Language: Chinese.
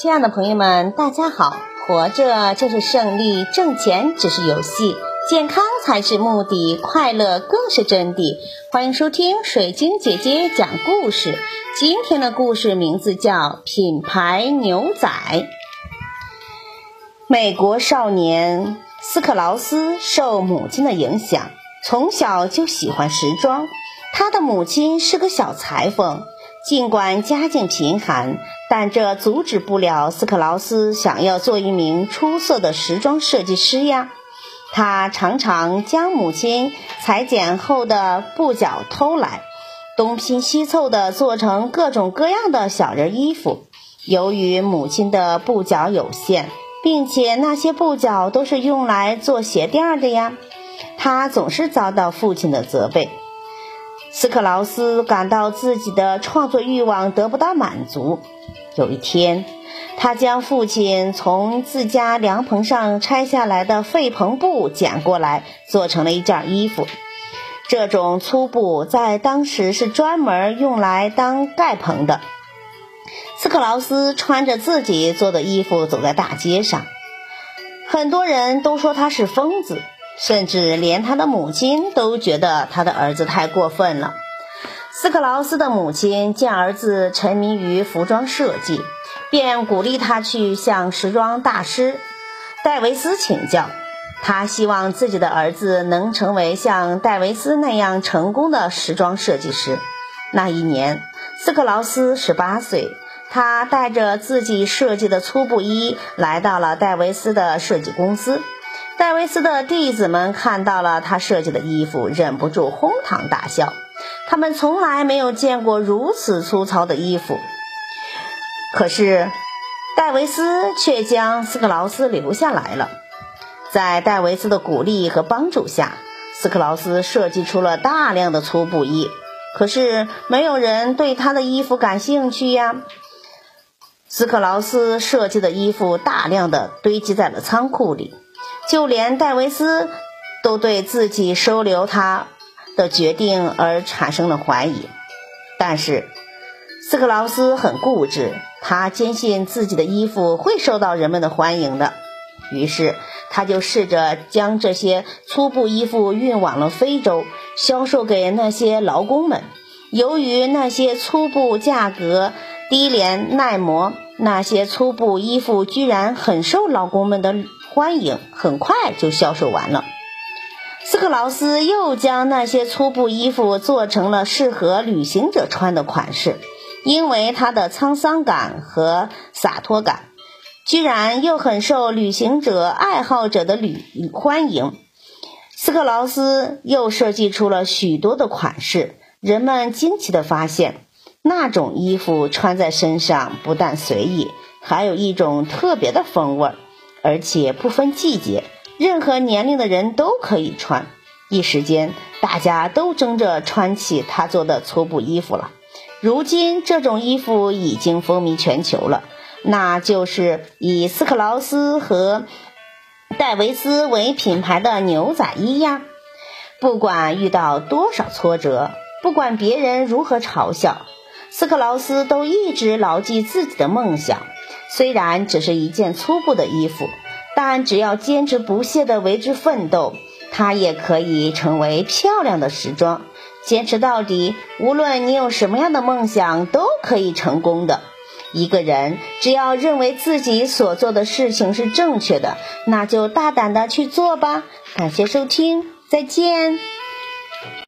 亲爱的朋友们，大家好！活着就是胜利，挣钱只是游戏，健康才是目的，快乐更是真谛。欢迎收听水晶姐姐讲故事。今天的故事名字叫《品牌牛仔》。美国少年斯克劳斯受母亲的影响，从小就喜欢时装。他的母亲是个小裁缝。尽管家境贫寒，但这阻止不了斯克劳斯想要做一名出色的时装设计师呀。他常常将母亲裁剪后的布角偷来，东拼西凑地做成各种各样的小人衣服。由于母亲的布角有限，并且那些布角都是用来做鞋垫的呀，他总是遭到父亲的责备。斯克劳斯感到自己的创作欲望得不到满足。有一天，他将父亲从自家凉棚上拆下来的废棚布捡过来，做成了一件衣服。这种粗布在当时是专门用来当盖棚的。斯克劳斯穿着自己做的衣服走在大街上，很多人都说他是疯子。甚至连他的母亲都觉得他的儿子太过分了。斯克劳斯的母亲见儿子沉迷于服装设计，便鼓励他去向时装大师戴维斯请教。他希望自己的儿子能成为像戴维斯那样成功的时装设计师。那一年，斯克劳斯十八岁，他带着自己设计的粗布衣来到了戴维斯的设计公司。戴维斯的弟子们看到了他设计的衣服，忍不住哄堂大笑。他们从来没有见过如此粗糙的衣服。可是，戴维斯却将斯克劳斯留下来了。在戴维斯的鼓励和帮助下，斯克劳斯设计出了大量的粗布衣。可是，没有人对他的衣服感兴趣呀。斯克劳斯设计的衣服大量的堆积在了仓库里。就连戴维斯都对自己收留他的决定而产生了怀疑，但是斯克劳斯很固执，他坚信自己的衣服会受到人们的欢迎的。于是，他就试着将这些粗布衣服运往了非洲，销售给那些劳工们。由于那些粗布价格低廉耐磨，那些粗布衣服居然很受劳工们的。欢迎很快就销售完了。斯克劳斯又将那些粗布衣服做成了适合旅行者穿的款式，因为它的沧桑感和洒脱感，居然又很受旅行者爱好者的旅欢迎。斯克劳斯又设计出了许多的款式，人们惊奇地发现，那种衣服穿在身上不但随意，还有一种特别的风味儿。而且不分季节，任何年龄的人都可以穿。一时间，大家都争着穿起他做的粗布衣服了。如今，这种衣服已经风靡全球了，那就是以斯克劳斯和戴维斯为品牌的牛仔衣呀。不管遇到多少挫折，不管别人如何嘲笑，斯克劳斯都一直牢记自己的梦想。虽然只是一件粗布的衣服，但只要坚持不懈地为之奋斗，它也可以成为漂亮的时装。坚持到底，无论你有什么样的梦想，都可以成功的。一个人只要认为自己所做的事情是正确的，那就大胆地去做吧。感谢收听，再见。